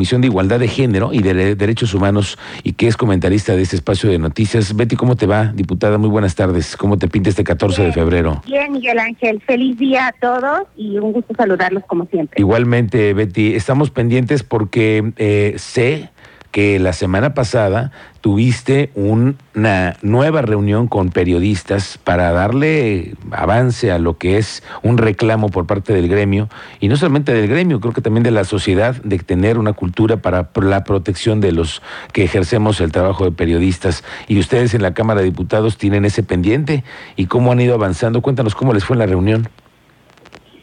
Comisión de Igualdad de Género y de Derechos Humanos y que es comentarista de este espacio de noticias. Betty, ¿cómo te va, diputada? Muy buenas tardes. ¿Cómo te pinta este 14 de febrero? Bien, Miguel Ángel. Feliz día a todos y un gusto saludarlos como siempre. Igualmente, Betty. Estamos pendientes porque eh, sé que la semana pasada tuviste una nueva reunión con periodistas para darle avance a lo que es un reclamo por parte del gremio, y no solamente del gremio, creo que también de la sociedad, de tener una cultura para la protección de los que ejercemos el trabajo de periodistas. Y ustedes en la Cámara de Diputados tienen ese pendiente, y cómo han ido avanzando. Cuéntanos cómo les fue en la reunión.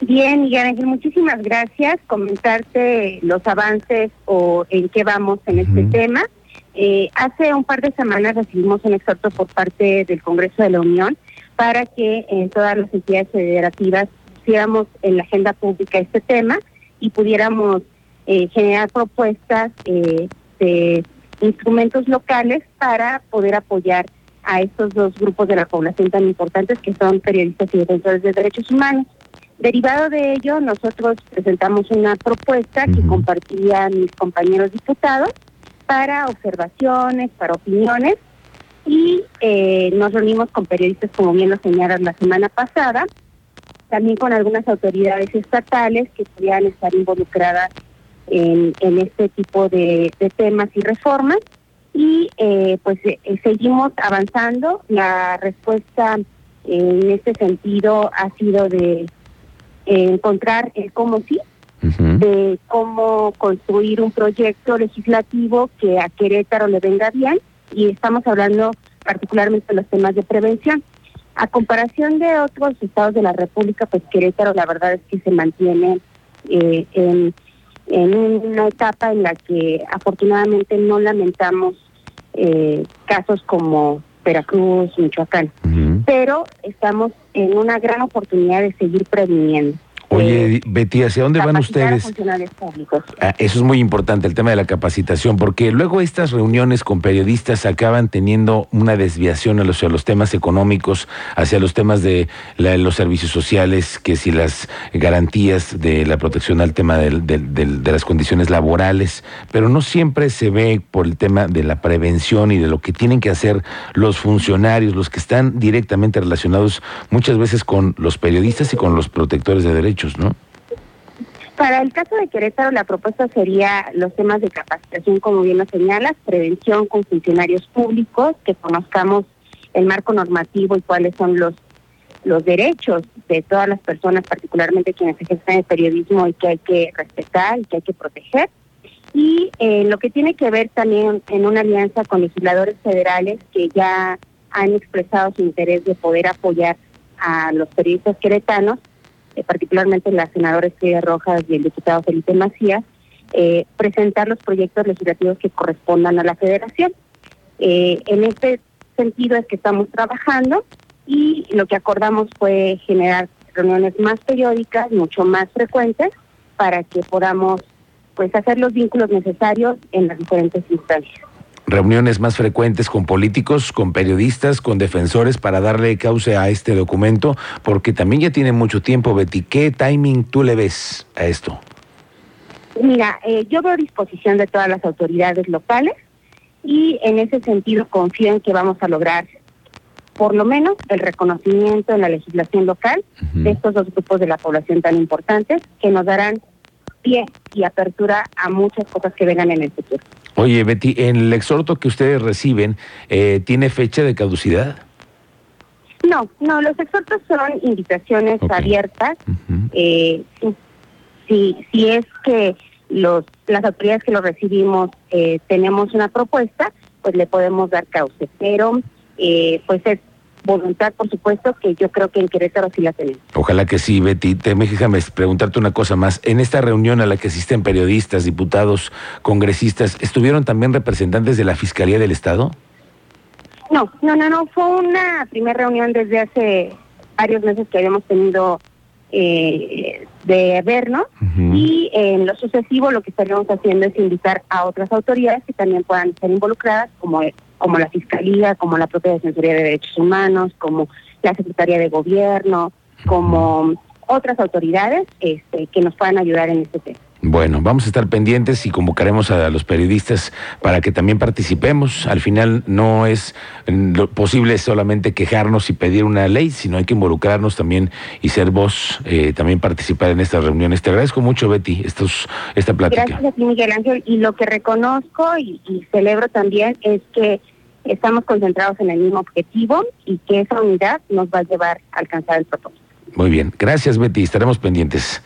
Bien, Miguel Ángel, muchísimas gracias. Comentarte los avances o en qué vamos en este tema. Eh, hace un par de semanas recibimos un exhorto por parte del Congreso de la Unión para que en todas las entidades federativas pusiéramos en la agenda pública este tema y pudiéramos eh, generar propuestas eh, de instrumentos locales para poder apoyar a estos dos grupos de la población tan importantes que son periodistas y defensores de derechos humanos. Derivado de ello, nosotros presentamos una propuesta que compartían mis compañeros diputados para observaciones, para opiniones, y eh, nos reunimos con periodistas, como bien lo señalan la semana pasada, también con algunas autoridades estatales que pudieran estar involucradas en, este tipo de, temas y reformas. Y eh, pues eh, seguimos avanzando. La respuesta en este sentido ha sido de encontrar el cómo sí, de cómo construir un proyecto legislativo que a Querétaro le venga bien y estamos hablando particularmente de los temas de prevención. A comparación de otros estados de la República, pues Querétaro la verdad es que se mantiene eh, en, una etapa en la que afortunadamente no lamentamos eh, casos como Veracruz, Michoacán, pero estamos en una gran oportunidad de seguir previniendo. Oye, eh, Betty, ¿hacia dónde van ustedes? Ah, eso es muy importante, el tema de la capacitación, porque luego estas reuniones con periodistas acaban teniendo una desviación hacia los temas económicos, hacia los temas de los servicios sociales, que si las garantías de la protección al tema de las condiciones laborales, pero no siempre se ve por el tema de la prevención y de lo que tienen que hacer los funcionarios, los que están directamente relacionados muchas veces con los periodistas y con los protectores de derechos. Para el caso de Querétaro, la propuesta sería los temas de capacitación, como bien lo señalas, prevención con funcionarios públicos, que conozcamos el marco normativo y cuáles son los los derechos de todas las personas, particularmente quienes ejercen el periodismo y que hay que respetar y que hay que proteger. Y eh, lo que tiene que ver también en una alianza con legisladores federales que ya han expresado su interés de poder apoyar a los periodistas queretanos eh, particularmente la senadora Estrella Rojas y el diputado Felipe Macías, eh, presentar los proyectos legislativos que correspondan a la federación. Eh, en este sentido es que estamos trabajando y lo que acordamos fue generar reuniones más periódicas, mucho más frecuentes, para que podamos pues hacer los vínculos necesarios en las diferentes instancias reuniones más frecuentes con políticos, con periodistas, con defensores para darle cauce a este documento, porque también ya tiene mucho tiempo, Betty. ¿Qué timing tú le ves a esto? Mira, eh, yo veo disposición de todas las autoridades locales y en ese sentido confío en que vamos a lograr por lo menos el reconocimiento en la legislación local de estos dos grupos de la población tan importantes que nos darán pie y apertura a muchas cosas que vengan en el futuro. Oye, Betty, en el exhorto que ustedes reciben, eh, ¿tiene fecha de caducidad? No, no, los exhortos son invitaciones abiertas. eh, si, si es que los, las autoridades que lo recibimos eh, tenemos una propuesta, pues le podemos dar cauce. Pero eh, pues es voluntad, por supuesto, que yo creo que en Querétaro sí la tenemos. Ojalá que sí, Betty. déjame preguntarte una cosa más. En esta reunión a la que asisten periodistas, diputados, congresistas, ¿estuvieron también representantes de la Fiscalía del Estado? No, no, no, no. Fue una primera reunión desde hace varios meses que habíamos tenido eh, de vernos y en lo sucesivo lo que estaríamos haciendo es invitar a otras autoridades que también puedan ser involucradas, como como la Fiscalía, como la propia Defensoría de Derechos Humanos, como la Secretaría de Gobierno, como otras autoridades este, que nos puedan ayudar en este tema. Bueno, vamos a estar pendientes y convocaremos a los periodistas para que también participemos. Al final no es lo posible solamente quejarnos y pedir una ley, sino hay que involucrarnos también y ser voz, eh, también participar en estas reuniones. Te agradezco mucho, Betty, estos, esta plática. Gracias a ti, Miguel Ángel. Y lo que reconozco y, y celebro también es que estamos concentrados en el mismo objetivo y que esa unidad nos va a llevar a alcanzar el propósito. Muy bien, gracias Betty, estaremos pendientes.